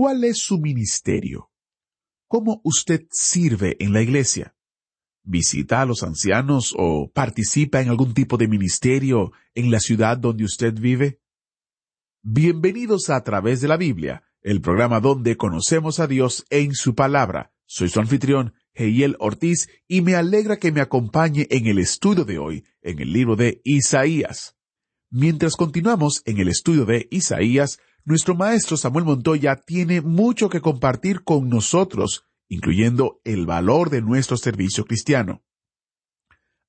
¿Cuál es su ministerio? ¿Cómo usted sirve en la iglesia? ¿Visita a los ancianos o participa en algún tipo de ministerio en la ciudad donde usted vive? Bienvenidos a, través de la Biblia, el programa donde conocemos a Dios en su palabra. Soy su anfitrión, Heiel Ortiz, y me alegra que me acompañe en el estudio de hoy, en el libro de Isaías. Mientras continuamos en el estudio de Isaías, nuestro maestro Samuel Montoya tiene mucho que compartir con nosotros incluyendo el valor de nuestro servicio cristiano.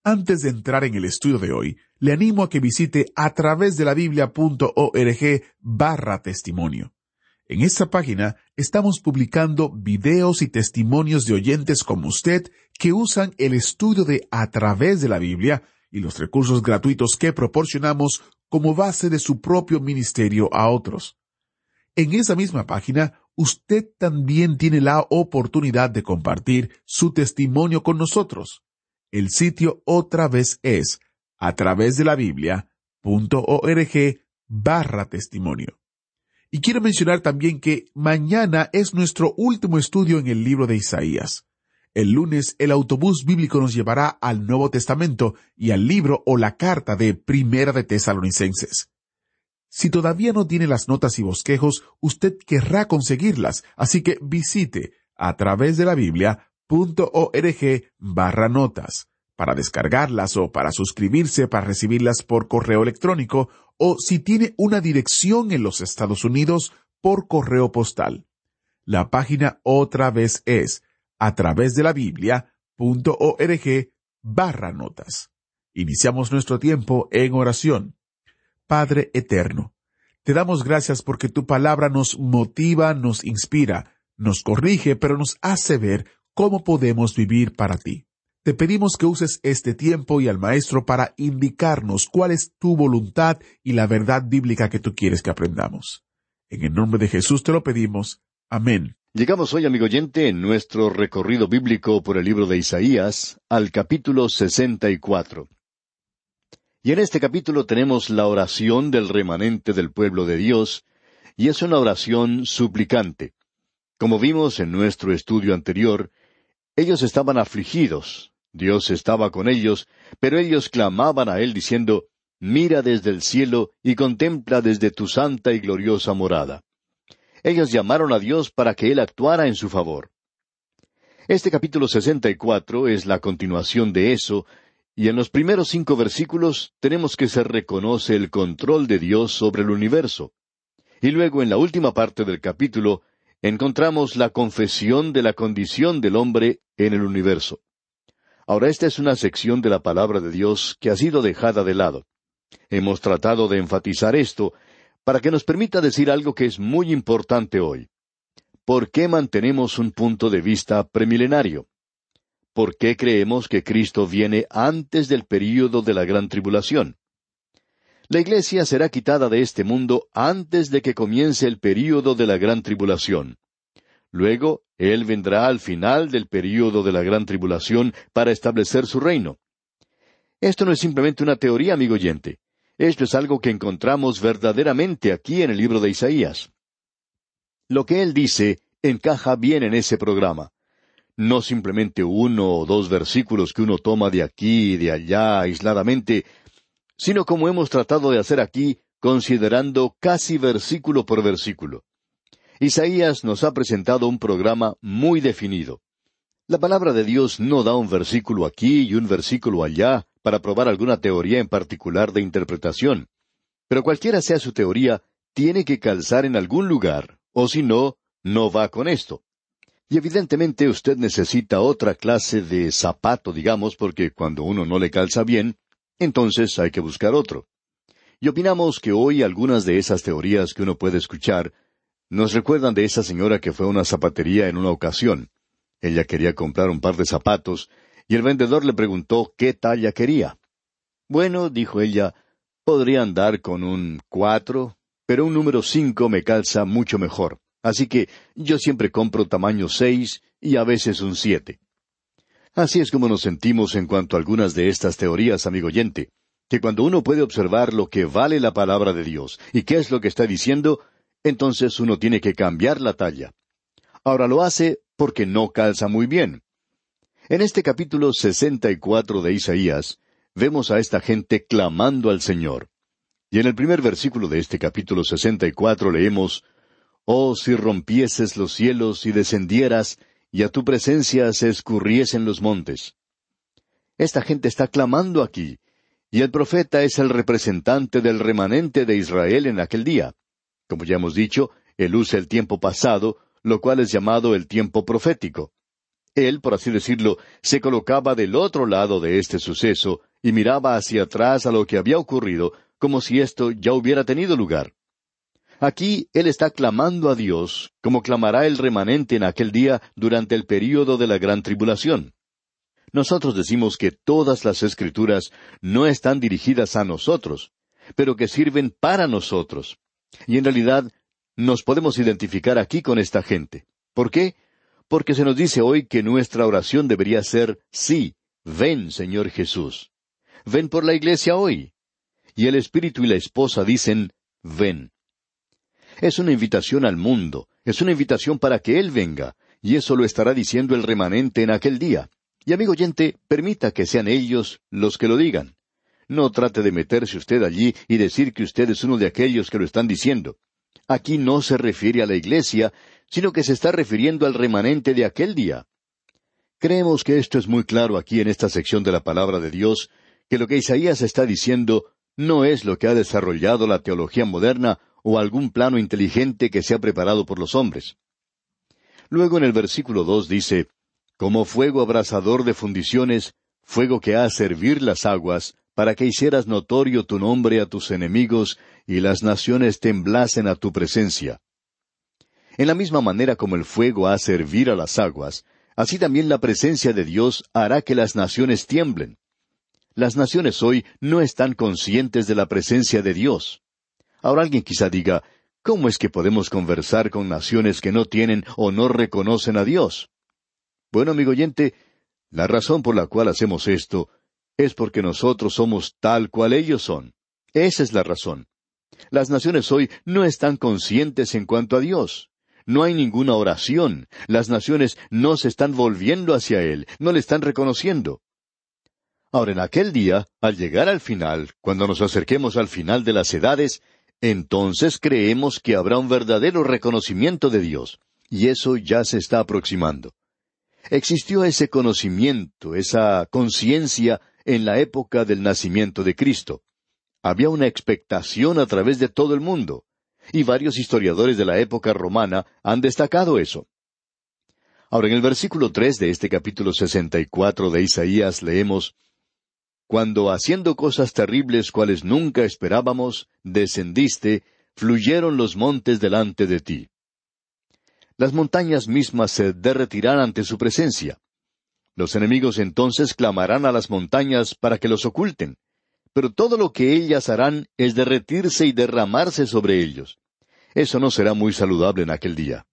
Antes de entrar en el estudio de hoy, le animo a que visite a través de la biblia.org barra testimonio. En esta página estamos publicando videos y testimonios de oyentes como usted que usan el estudio de a través de la Biblia y los recursos gratuitos que proporcionamos como base de su propio ministerio a otros. En esa misma página usted también tiene la oportunidad de compartir su testimonio con nosotros. El sitio otra vez es a través de la Biblia.org barra testimonio. Y quiero mencionar también que mañana es nuestro último estudio en el libro de Isaías. El lunes el autobús bíblico nos llevará al Nuevo Testamento y al libro o la carta de Primera de Tesalonicenses. Si todavía no tiene las notas y bosquejos, usted querrá conseguirlas, así que visite a través de la Biblia.org barra notas para descargarlas o para suscribirse para recibirlas por correo electrónico o si tiene una dirección en los Estados Unidos por correo postal. La página otra vez es a través de la Biblia.org barra notas. Iniciamos nuestro tiempo en oración. Padre eterno, te damos gracias porque tu palabra nos motiva, nos inspira, nos corrige, pero nos hace ver cómo podemos vivir para ti. Te pedimos que uses este tiempo y al Maestro para indicarnos cuál es tu voluntad y la verdad bíblica que tú quieres que aprendamos. En el nombre de Jesús te lo pedimos. Amén. Llegamos hoy, amigo oyente, en nuestro recorrido bíblico por el libro de Isaías, al capítulo sesenta y en este capítulo tenemos la oración del remanente del pueblo de Dios, y es una oración suplicante. Como vimos en nuestro estudio anterior, ellos estaban afligidos, Dios estaba con ellos, pero ellos clamaban a Él diciendo, Mira desde el cielo y contempla desde tu santa y gloriosa morada. Ellos llamaron a Dios para que Él actuara en su favor. Este capítulo sesenta y cuatro es la continuación de eso, y en los primeros cinco versículos tenemos que se reconoce el control de Dios sobre el universo. Y luego en la última parte del capítulo encontramos la confesión de la condición del hombre en el universo. Ahora esta es una sección de la palabra de Dios que ha sido dejada de lado. Hemos tratado de enfatizar esto para que nos permita decir algo que es muy importante hoy. ¿Por qué mantenemos un punto de vista premilenario? ¿Por qué creemos que Cristo viene antes del período de la gran tribulación? La iglesia será quitada de este mundo antes de que comience el período de la gran tribulación. Luego, Él vendrá al final del período de la gran tribulación para establecer su reino. Esto no es simplemente una teoría, amigo oyente. Esto es algo que encontramos verdaderamente aquí en el libro de Isaías. Lo que Él dice encaja bien en ese programa no simplemente uno o dos versículos que uno toma de aquí y de allá aisladamente, sino como hemos tratado de hacer aquí, considerando casi versículo por versículo. Isaías nos ha presentado un programa muy definido. La palabra de Dios no da un versículo aquí y un versículo allá para probar alguna teoría en particular de interpretación. Pero cualquiera sea su teoría, tiene que calzar en algún lugar, o si no, no va con esto. Y evidentemente usted necesita otra clase de zapato, digamos, porque cuando uno no le calza bien, entonces hay que buscar otro. Y opinamos que hoy algunas de esas teorías que uno puede escuchar Nos recuerdan de esa señora que fue a una zapatería en una ocasión. Ella quería comprar un par de zapatos, y el vendedor le preguntó qué talla quería. Bueno, dijo ella, podría andar con un cuatro, pero un número cinco me calza mucho mejor. Así que yo siempre compro tamaño seis y a veces un siete. Así es como nos sentimos en cuanto a algunas de estas teorías, amigo oyente, que cuando uno puede observar lo que vale la palabra de Dios y qué es lo que está diciendo, entonces uno tiene que cambiar la talla. Ahora lo hace porque no calza muy bien. En este capítulo sesenta y cuatro de Isaías, vemos a esta gente clamando al Señor. Y en el primer versículo de este capítulo sesenta y cuatro leemos Oh, si rompieses los cielos y descendieras, y a tu presencia se escurriesen los montes. Esta gente está clamando aquí, y el profeta es el representante del remanente de Israel en aquel día. Como ya hemos dicho, él usa el tiempo pasado, lo cual es llamado el tiempo profético. Él, por así decirlo, se colocaba del otro lado de este suceso y miraba hacia atrás a lo que había ocurrido, como si esto ya hubiera tenido lugar. Aquí él está clamando a Dios, como clamará el remanente en aquel día durante el período de la gran tribulación. Nosotros decimos que todas las escrituras no están dirigidas a nosotros, pero que sirven para nosotros. Y en realidad nos podemos identificar aquí con esta gente. ¿Por qué? Porque se nos dice hoy que nuestra oración debería ser sí, ven, Señor Jesús. Ven por la iglesia hoy. Y el Espíritu y la esposa dicen, ven. Es una invitación al mundo, es una invitación para que Él venga, y eso lo estará diciendo el remanente en aquel día. Y amigo oyente, permita que sean ellos los que lo digan. No trate de meterse usted allí y decir que usted es uno de aquellos que lo están diciendo. Aquí no se refiere a la iglesia, sino que se está refiriendo al remanente de aquel día. Creemos que esto es muy claro aquí en esta sección de la palabra de Dios, que lo que Isaías está diciendo no es lo que ha desarrollado la teología moderna o algún plano inteligente que se ha preparado por los hombres. Luego en el versículo dos dice, Como fuego abrasador de fundiciones, fuego que ha a servir las aguas, para que hicieras notorio tu nombre a tus enemigos, y las naciones temblasen a tu presencia. En la misma manera como el fuego ha a servir a las aguas, así también la presencia de Dios hará que las naciones tiemblen. Las naciones hoy no están conscientes de la presencia de Dios. Ahora alguien quizá diga, ¿cómo es que podemos conversar con naciones que no tienen o no reconocen a Dios? Bueno, amigo oyente, la razón por la cual hacemos esto es porque nosotros somos tal cual ellos son. Esa es la razón. Las naciones hoy no están conscientes en cuanto a Dios. No hay ninguna oración. Las naciones no se están volviendo hacia Él, no le están reconociendo. Ahora, en aquel día, al llegar al final, cuando nos acerquemos al final de las edades, entonces creemos que habrá un verdadero reconocimiento de Dios, y eso ya se está aproximando. Existió ese conocimiento, esa conciencia en la época del nacimiento de Cristo. Había una expectación a través de todo el mundo, y varios historiadores de la época romana han destacado eso. Ahora, en el versículo tres de este capítulo sesenta y cuatro de Isaías leemos cuando haciendo cosas terribles cuales nunca esperábamos, descendiste, fluyeron los montes delante de ti. Las montañas mismas se derretirán ante su presencia. Los enemigos entonces clamarán a las montañas para que los oculten, pero todo lo que ellas harán es derretirse y derramarse sobre ellos. Eso no será muy saludable en aquel día.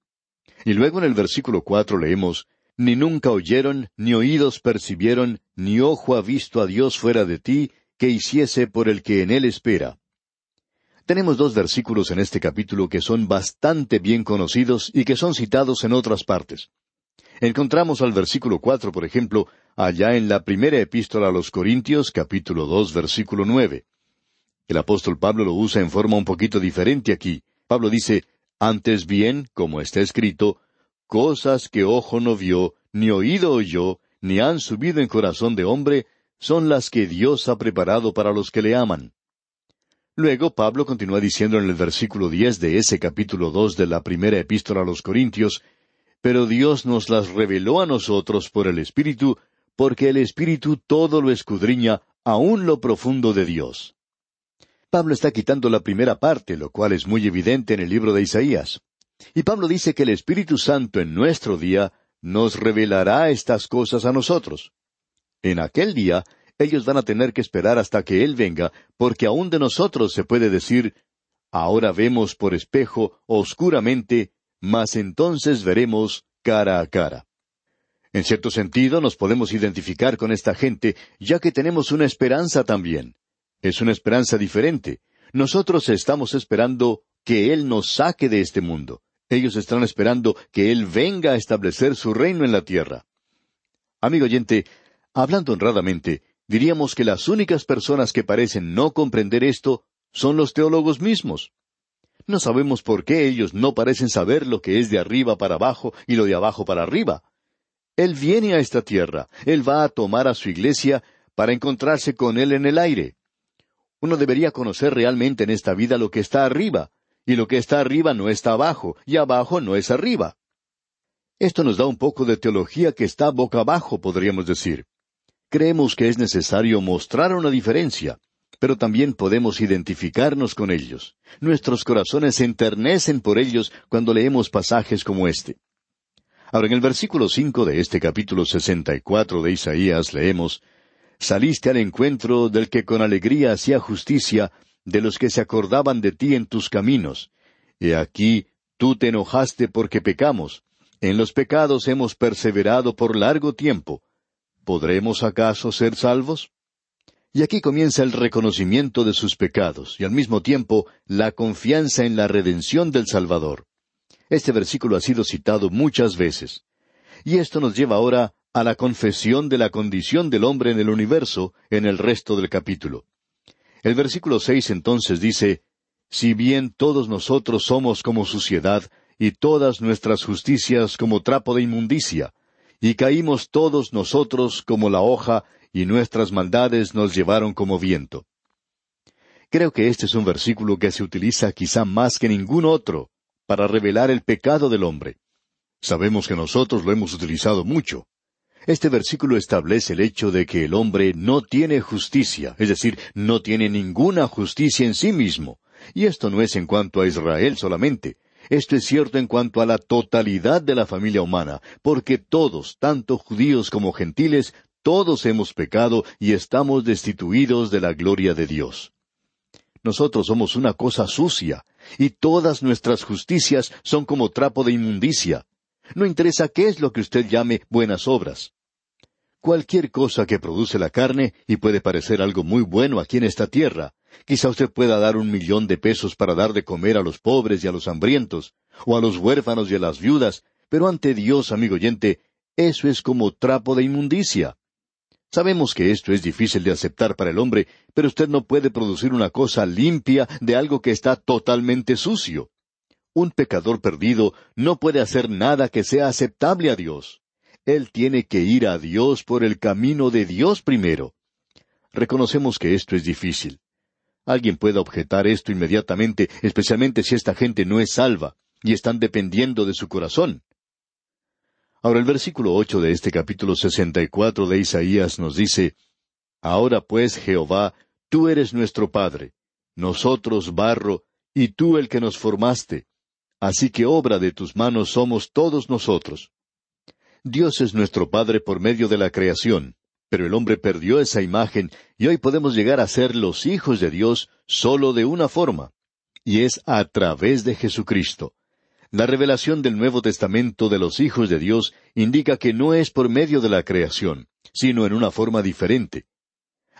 Y luego en el versículo cuatro leemos ni nunca oyeron, ni oídos percibieron, ni ojo ha visto a Dios fuera de ti, que hiciese por el que en él espera. Tenemos dos versículos en este capítulo que son bastante bien conocidos y que son citados en otras partes. Encontramos al versículo cuatro, por ejemplo, allá en la primera epístola a los Corintios, capítulo dos, versículo nueve. El apóstol Pablo lo usa en forma un poquito diferente aquí. Pablo dice, Antes bien, como está escrito, Cosas que ojo no vio, ni oído oyó, ni han subido en corazón de hombre, son las que Dios ha preparado para los que le aman. Luego Pablo continúa diciendo en el versículo diez de ese capítulo dos de la primera epístola a los Corintios, Pero Dios nos las reveló a nosotros por el Espíritu, porque el Espíritu todo lo escudriña, aun lo profundo de Dios. Pablo está quitando la primera parte, lo cual es muy evidente en el libro de Isaías. Y Pablo dice que el Espíritu Santo en nuestro día nos revelará estas cosas a nosotros. En aquel día, ellos van a tener que esperar hasta que Él venga, porque aún de nosotros se puede decir, ahora vemos por espejo oscuramente, mas entonces veremos cara a cara. En cierto sentido nos podemos identificar con esta gente, ya que tenemos una esperanza también. Es una esperanza diferente. Nosotros estamos esperando que Él nos saque de este mundo. Ellos están esperando que Él venga a establecer su reino en la tierra. Amigo oyente, hablando honradamente, diríamos que las únicas personas que parecen no comprender esto son los teólogos mismos. No sabemos por qué ellos no parecen saber lo que es de arriba para abajo y lo de abajo para arriba. Él viene a esta tierra, Él va a tomar a su iglesia para encontrarse con Él en el aire. Uno debería conocer realmente en esta vida lo que está arriba, y lo que está arriba no está abajo, y abajo no es arriba. Esto nos da un poco de teología que está boca abajo, podríamos decir. Creemos que es necesario mostrar una diferencia, pero también podemos identificarnos con ellos. Nuestros corazones se enternecen por ellos cuando leemos pasajes como este. Ahora, en el versículo cinco de este capítulo sesenta y cuatro de Isaías leemos Saliste al encuentro del que con alegría hacía justicia de los que se acordaban de ti en tus caminos. He aquí, tú te enojaste porque pecamos. En los pecados hemos perseverado por largo tiempo. ¿Podremos acaso ser salvos? Y aquí comienza el reconocimiento de sus pecados y al mismo tiempo la confianza en la redención del Salvador. Este versículo ha sido citado muchas veces. Y esto nos lleva ahora a la confesión de la condición del hombre en el universo en el resto del capítulo. El versículo seis entonces dice, Si bien todos nosotros somos como suciedad, y todas nuestras justicias como trapo de inmundicia, y caímos todos nosotros como la hoja, y nuestras maldades nos llevaron como viento. Creo que este es un versículo que se utiliza quizá más que ningún otro para revelar el pecado del hombre. Sabemos que nosotros lo hemos utilizado mucho. Este versículo establece el hecho de que el hombre no tiene justicia, es decir, no tiene ninguna justicia en sí mismo. Y esto no es en cuanto a Israel solamente. Esto es cierto en cuanto a la totalidad de la familia humana, porque todos, tanto judíos como gentiles, todos hemos pecado y estamos destituidos de la gloria de Dios. Nosotros somos una cosa sucia, y todas nuestras justicias son como trapo de inmundicia. No interesa qué es lo que usted llame buenas obras cualquier cosa que produce la carne y puede parecer algo muy bueno aquí en esta tierra. Quizá usted pueda dar un millón de pesos para dar de comer a los pobres y a los hambrientos, o a los huérfanos y a las viudas, pero ante Dios, amigo oyente, eso es como trapo de inmundicia. Sabemos que esto es difícil de aceptar para el hombre, pero usted no puede producir una cosa limpia de algo que está totalmente sucio. Un pecador perdido no puede hacer nada que sea aceptable a Dios. Él tiene que ir a Dios por el camino de Dios primero. Reconocemos que esto es difícil. Alguien puede objetar esto inmediatamente, especialmente si esta gente no es salva y están dependiendo de su corazón. Ahora el versículo ocho de este capítulo sesenta y cuatro de Isaías nos dice Ahora pues, Jehová, tú eres nuestro Padre, nosotros barro, y tú el que nos formaste. Así que obra de tus manos somos todos nosotros. Dios es nuestro Padre por medio de la creación, pero el hombre perdió esa imagen y hoy podemos llegar a ser los hijos de Dios solo de una forma, y es a través de Jesucristo. La revelación del Nuevo Testamento de los hijos de Dios indica que no es por medio de la creación, sino en una forma diferente.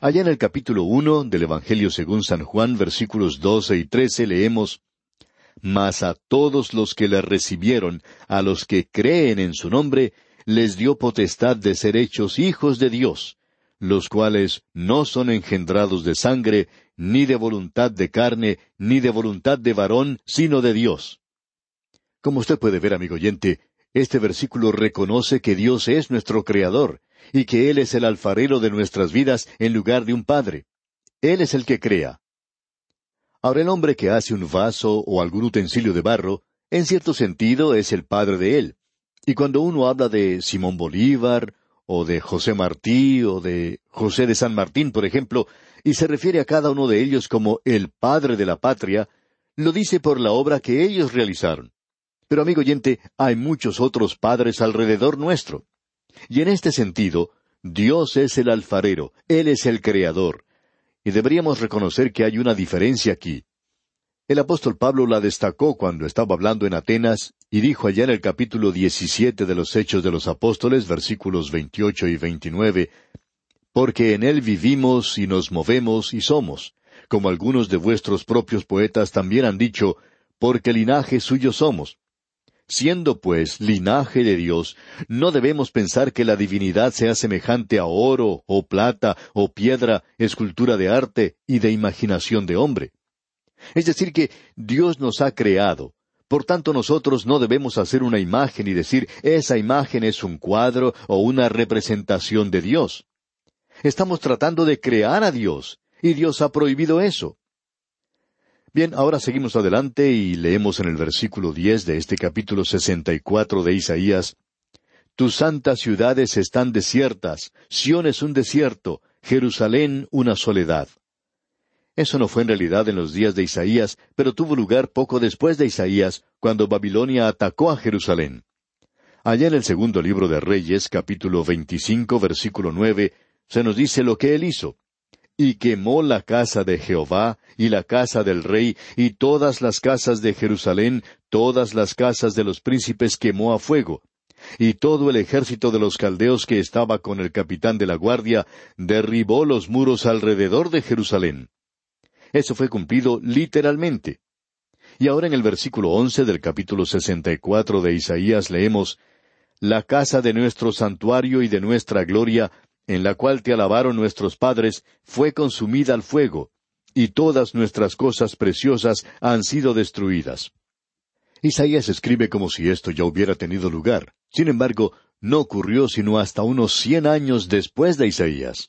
Allá en el capítulo uno del Evangelio según San Juan, versículos doce y trece, leemos Mas a todos los que le recibieron, a los que creen en su nombre, les dio potestad de ser hechos hijos de Dios, los cuales no son engendrados de sangre, ni de voluntad de carne, ni de voluntad de varón, sino de Dios. Como usted puede ver, amigo oyente, este versículo reconoce que Dios es nuestro Creador, y que Él es el alfarero de nuestras vidas en lugar de un Padre. Él es el que crea. Ahora el hombre que hace un vaso o algún utensilio de barro, en cierto sentido es el padre de él. Y cuando uno habla de Simón Bolívar, o de José Martí, o de José de San Martín, por ejemplo, y se refiere a cada uno de ellos como el padre de la patria, lo dice por la obra que ellos realizaron. Pero amigo oyente, hay muchos otros padres alrededor nuestro. Y en este sentido, Dios es el alfarero, Él es el creador. Y deberíamos reconocer que hay una diferencia aquí. El apóstol Pablo la destacó cuando estaba hablando en Atenas y dijo allá en el capítulo 17 de los Hechos de los Apóstoles, versículos 28 y 29, Porque en Él vivimos y nos movemos y somos, como algunos de vuestros propios poetas también han dicho, porque linaje suyo somos. Siendo pues linaje de Dios, no debemos pensar que la divinidad sea semejante a oro, o plata, o piedra, escultura de arte y de imaginación de hombre. Es decir, que Dios nos ha creado. Por tanto, nosotros no debemos hacer una imagen y decir, esa imagen es un cuadro o una representación de Dios. Estamos tratando de crear a Dios, y Dios ha prohibido eso. Bien, ahora seguimos adelante y leemos en el versículo diez de este capítulo sesenta y cuatro de Isaías Tus santas ciudades están desiertas, Sión es un desierto, Jerusalén una soledad. Eso no fue en realidad en los días de Isaías, pero tuvo lugar poco después de Isaías, cuando Babilonia atacó a Jerusalén. Allá en el segundo libro de Reyes, capítulo veinticinco, versículo nueve, se nos dice lo que él hizo. Y quemó la casa de Jehová, y la casa del rey, y todas las casas de Jerusalén, todas las casas de los príncipes quemó a fuego. Y todo el ejército de los caldeos que estaba con el capitán de la guardia derribó los muros alrededor de Jerusalén. Eso fue cumplido literalmente. Y ahora en el versículo once del capítulo sesenta y cuatro de Isaías leemos La casa de nuestro santuario y de nuestra gloria, en la cual te alabaron nuestros padres, fue consumida al fuego, y todas nuestras cosas preciosas han sido destruidas. Isaías escribe como si esto ya hubiera tenido lugar. Sin embargo, no ocurrió sino hasta unos cien años después de Isaías.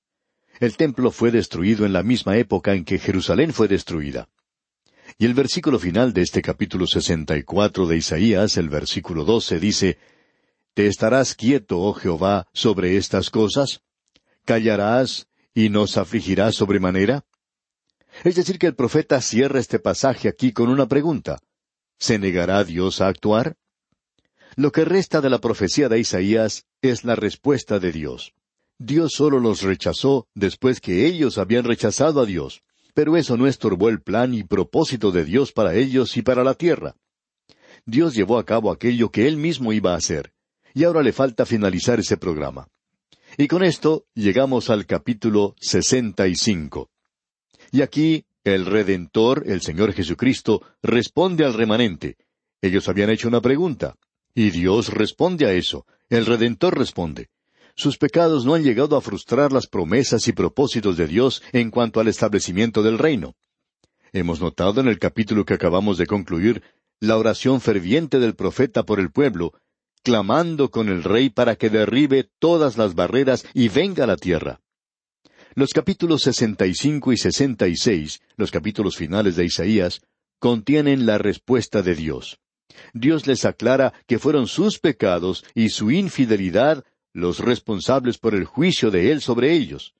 El templo fue destruido en la misma época en que Jerusalén fue destruida. Y el versículo final de este capítulo sesenta y cuatro de Isaías, el versículo doce, dice ¿Te estarás quieto, oh Jehová, sobre estas cosas? ¿Callarás y nos afligirás sobremanera? Es decir, que el profeta cierra este pasaje aquí con una pregunta. ¿Se negará Dios a actuar? Lo que resta de la profecía de Isaías es la respuesta de Dios. Dios solo los rechazó después que ellos habían rechazado a Dios. Pero eso no estorbó el plan y propósito de Dios para ellos y para la tierra. Dios llevó a cabo aquello que Él mismo iba a hacer, y ahora le falta finalizar ese programa. Y con esto llegamos al capítulo sesenta y cinco. Y aquí el Redentor, el Señor Jesucristo, responde al remanente. Ellos habían hecho una pregunta, y Dios responde a eso. El Redentor responde sus pecados no han llegado a frustrar las promesas y propósitos de Dios en cuanto al establecimiento del reino. Hemos notado en el capítulo que acabamos de concluir la oración ferviente del profeta por el pueblo, clamando con el rey para que derribe todas las barreras y venga a la tierra. Los capítulos 65 y 66, los capítulos finales de Isaías, contienen la respuesta de Dios. Dios les aclara que fueron sus pecados y su infidelidad los responsables por el juicio de Él sobre ellos.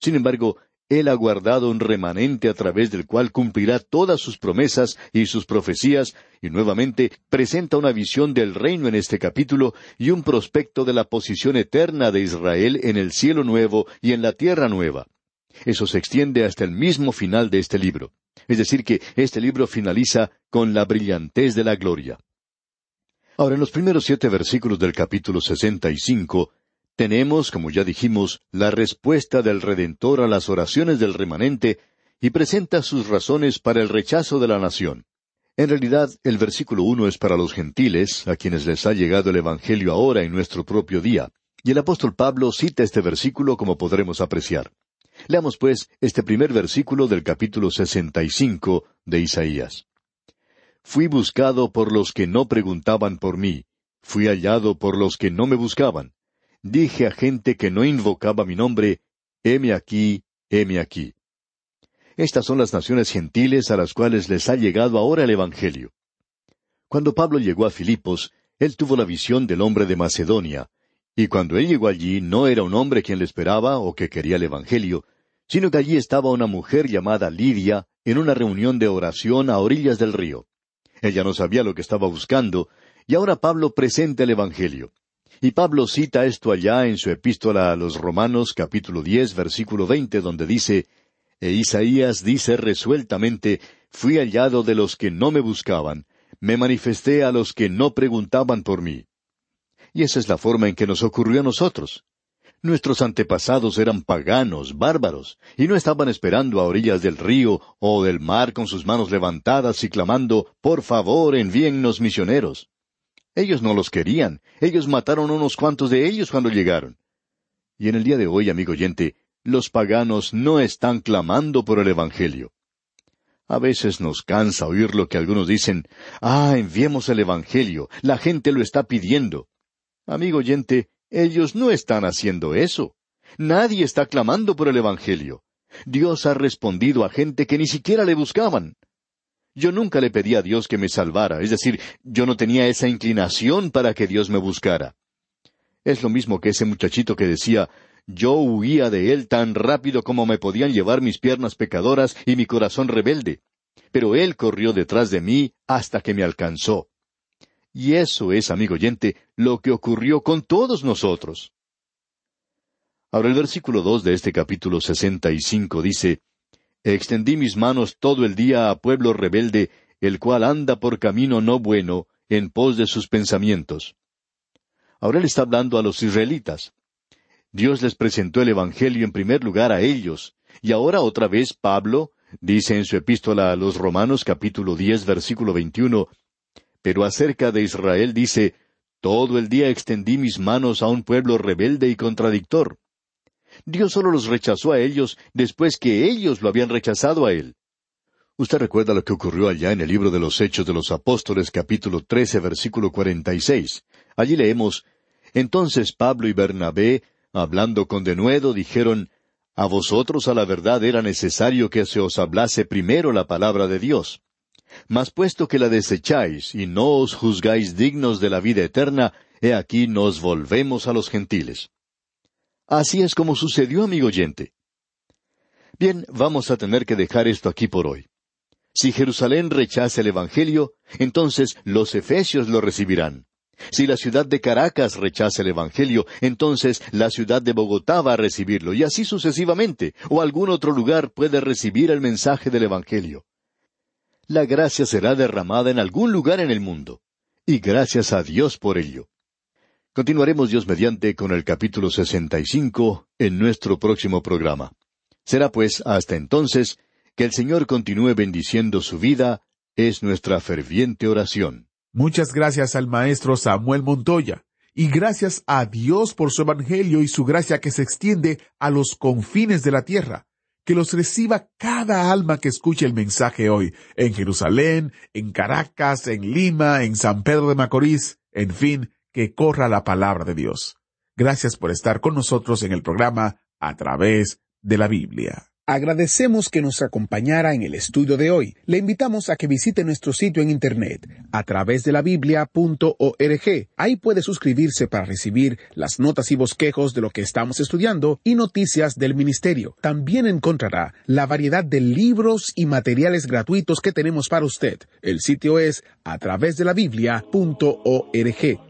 Sin embargo, Él ha guardado un remanente a través del cual cumplirá todas sus promesas y sus profecías, y nuevamente presenta una visión del reino en este capítulo y un prospecto de la posición eterna de Israel en el cielo nuevo y en la tierra nueva. Eso se extiende hasta el mismo final de este libro. Es decir, que este libro finaliza con la brillantez de la gloria. Ahora, en los primeros siete versículos del capítulo sesenta y cinco, tenemos, como ya dijimos, la respuesta del Redentor a las oraciones del remanente y presenta sus razones para el rechazo de la nación. En realidad, el versículo uno es para los gentiles, a quienes les ha llegado el Evangelio ahora en nuestro propio día, y el apóstol Pablo cita este versículo como podremos apreciar. Leamos pues este primer versículo del capítulo sesenta y cinco de Isaías. Fui buscado por los que no preguntaban por mí, fui hallado por los que no me buscaban dije a gente que no invocaba mi nombre, heme aquí, heme aquí. Estas son las naciones gentiles a las cuales les ha llegado ahora el Evangelio. Cuando Pablo llegó a Filipos, él tuvo la visión del hombre de Macedonia, y cuando él llegó allí no era un hombre quien le esperaba o que quería el Evangelio, sino que allí estaba una mujer llamada Lidia en una reunión de oración a orillas del río. Ella no sabía lo que estaba buscando, Y ahora Pablo presenta el Evangelio. Y Pablo cita esto allá en su epístola a los Romanos capítulo diez versículo veinte donde dice, E Isaías dice resueltamente, Fui hallado de los que no me buscaban, me manifesté a los que no preguntaban por mí. Y esa es la forma en que nos ocurrió a nosotros. Nuestros antepasados eran paganos, bárbaros, y no estaban esperando a orillas del río o del mar con sus manos levantadas y clamando, Por favor, envíennos misioneros. Ellos no los querían, ellos mataron unos cuantos de ellos cuando llegaron. Y en el día de hoy, amigo oyente, los paganos no están clamando por el Evangelio. A veces nos cansa oír lo que algunos dicen, ah, enviemos el Evangelio, la gente lo está pidiendo. Amigo oyente, ellos no están haciendo eso. Nadie está clamando por el Evangelio. Dios ha respondido a gente que ni siquiera le buscaban. Yo nunca le pedí a Dios que me salvara, es decir, yo no tenía esa inclinación para que Dios me buscara. Es lo mismo que ese muchachito que decía, yo huía de él tan rápido como me podían llevar mis piernas pecadoras y mi corazón rebelde. Pero él corrió detrás de mí hasta que me alcanzó. Y eso es, amigo oyente, lo que ocurrió con todos nosotros. Ahora el versículo dos de este capítulo sesenta y cinco dice Extendí mis manos todo el día a pueblo rebelde, el cual anda por camino no bueno, en pos de sus pensamientos. Ahora él está hablando a los israelitas. Dios les presentó el Evangelio en primer lugar a ellos, y ahora otra vez Pablo dice en su epístola a los Romanos capítulo diez versículo veintiuno, pero acerca de Israel dice, todo el día extendí mis manos a un pueblo rebelde y contradictor. Dios solo los rechazó a ellos después que ellos lo habían rechazado a Él. Usted recuerda lo que ocurrió allá en el libro de los Hechos de los Apóstoles capítulo trece versículo cuarenta y seis. Allí leemos, Entonces Pablo y Bernabé hablando con denuedo, dijeron, A vosotros a la verdad era necesario que se os hablase primero la palabra de Dios. Mas puesto que la desecháis y no os juzgáis dignos de la vida eterna, he aquí nos volvemos a los gentiles. Así es como sucedió, amigo oyente. Bien, vamos a tener que dejar esto aquí por hoy. Si Jerusalén rechaza el Evangelio, entonces los efesios lo recibirán. Si la ciudad de Caracas rechaza el Evangelio, entonces la ciudad de Bogotá va a recibirlo, y así sucesivamente, o algún otro lugar puede recibir el mensaje del Evangelio. La gracia será derramada en algún lugar en el mundo, y gracias a Dios por ello. Continuaremos Dios mediante con el capítulo 65 en nuestro próximo programa. Será pues hasta entonces que el Señor continúe bendiciendo su vida, es nuestra ferviente oración. Muchas gracias al maestro Samuel Montoya. Y gracias a Dios por su Evangelio y su gracia que se extiende a los confines de la tierra. Que los reciba cada alma que escuche el mensaje hoy, en Jerusalén, en Caracas, en Lima, en San Pedro de Macorís, en fin, que corra la palabra de Dios. Gracias por estar con nosotros en el programa A través de la Biblia. Agradecemos que nos acompañara en el estudio de hoy. Le invitamos a que visite nuestro sitio en internet a través de la biblia.org. Ahí puede suscribirse para recibir las notas y bosquejos de lo que estamos estudiando y noticias del ministerio. También encontrará la variedad de libros y materiales gratuitos que tenemos para usted. El sitio es a través de la biblia.org.